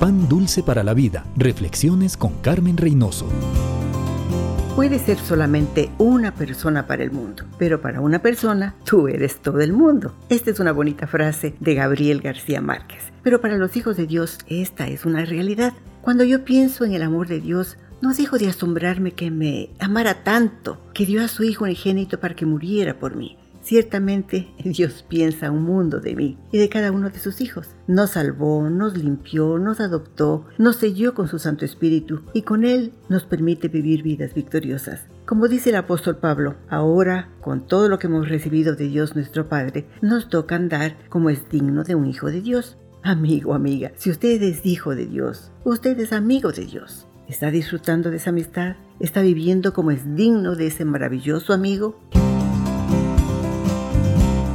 Pan dulce para la vida. Reflexiones con Carmen Reynoso. Puede ser solamente una persona para el mundo, pero para una persona tú eres todo el mundo. Esta es una bonita frase de Gabriel García Márquez. Pero para los hijos de Dios esta es una realidad. Cuando yo pienso en el amor de Dios, no dejo de asombrarme que me amara tanto, que dio a su Hijo unigénito para que muriera por mí. Ciertamente Dios piensa un mundo de mí y de cada uno de sus hijos. Nos salvó, nos limpió, nos adoptó, nos selló con su Santo Espíritu y con Él nos permite vivir vidas victoriosas. Como dice el apóstol Pablo, ahora, con todo lo que hemos recibido de Dios nuestro Padre, nos toca andar como es digno de un hijo de Dios. Amigo, amiga, si usted es hijo de Dios, usted es amigo de Dios. ¿Está disfrutando de esa amistad? ¿Está viviendo como es digno de ese maravilloso amigo?